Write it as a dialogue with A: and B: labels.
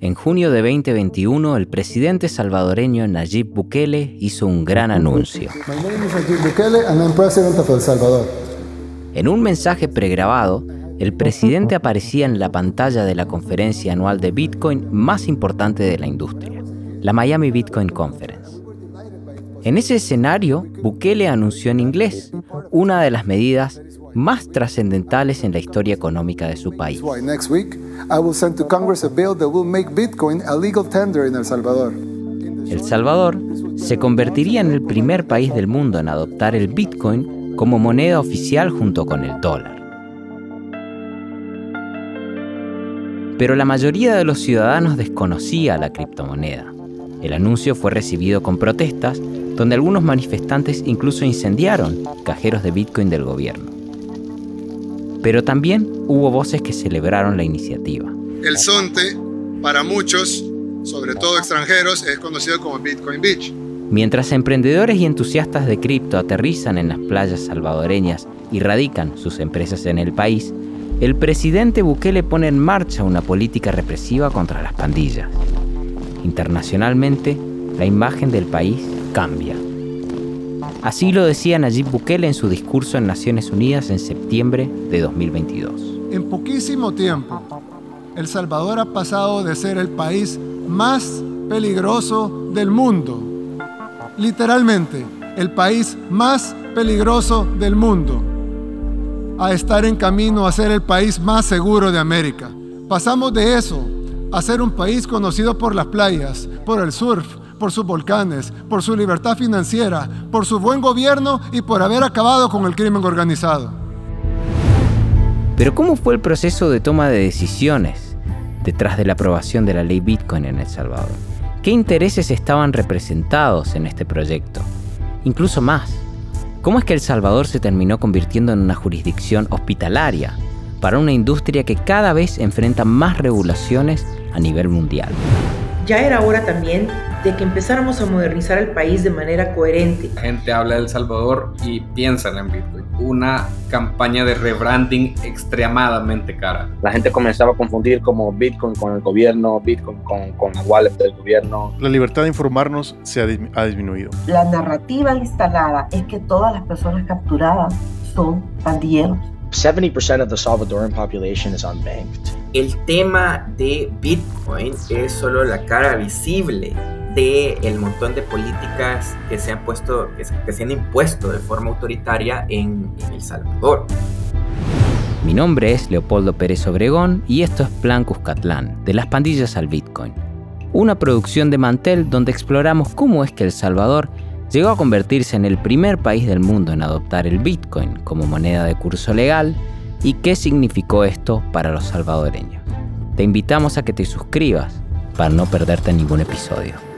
A: En junio de 2021, el presidente salvadoreño Nayib Bukele hizo un gran anuncio. En un mensaje pregrabado, el presidente aparecía en la pantalla de la conferencia anual de Bitcoin más importante de la industria, la Miami Bitcoin Conference. En ese escenario, Bukele anunció en inglés una de las medidas más trascendentales en la historia económica de su país. El Salvador se convertiría en el primer país del mundo en adoptar el Bitcoin como moneda oficial junto con el dólar. Pero la mayoría de los ciudadanos desconocía la criptomoneda. El anuncio fue recibido con protestas, donde algunos manifestantes incluso incendiaron cajeros de Bitcoin del gobierno. Pero también hubo voces que celebraron la iniciativa.
B: El Zonte, para muchos, sobre todo extranjeros, es conocido como Bitcoin Beach.
A: Mientras emprendedores y entusiastas de cripto aterrizan en las playas salvadoreñas y radican sus empresas en el país, el presidente Bukele pone en marcha una política represiva contra las pandillas. Internacionalmente, la imagen del país cambia. Así lo decía Nayib Bukele en su discurso en Naciones Unidas en septiembre de 2022.
C: En poquísimo tiempo, El Salvador ha pasado de ser el país más peligroso del mundo, literalmente el país más peligroso del mundo, a estar en camino a ser el país más seguro de América. Pasamos de eso a ser un país conocido por las playas, por el surf, por sus volcanes, por su libertad financiera, por su buen gobierno y por haber acabado con el crimen organizado.
A: Pero ¿cómo fue el proceso de toma de decisiones detrás de la aprobación de la ley Bitcoin en El Salvador? ¿Qué intereses estaban representados en este proyecto? Incluso más, ¿cómo es que El Salvador se terminó convirtiendo en una jurisdicción hospitalaria para una industria que cada vez enfrenta más regulaciones a nivel mundial?
D: Ya era hora también de que empezáramos a modernizar el país de manera coherente.
E: La gente habla de El Salvador y piensa en Bitcoin. Una campaña de rebranding extremadamente cara.
F: La gente comenzaba a confundir como Bitcoin con el gobierno, Bitcoin con, con la wallet del gobierno.
G: La libertad de informarnos se ha, ha disminuido.
H: La narrativa instalada es que todas las personas capturadas son pandilleros
I: 70% of the Salvadoran population is unbanked.
J: El tema de Bitcoin es solo la cara visible de el montón de políticas que se han puesto, que se han impuesto de forma autoritaria en, en El Salvador.
A: Mi nombre es Leopoldo Pérez Obregón y esto es Plan Cuscatlán, de las pandillas al Bitcoin. Una producción de Mantel donde exploramos cómo es que El Salvador llegó a convertirse en el primer país del mundo en adoptar el Bitcoin como moneda de curso legal y qué significó esto para los salvadoreños. Te invitamos a que te suscribas para no perderte ningún episodio.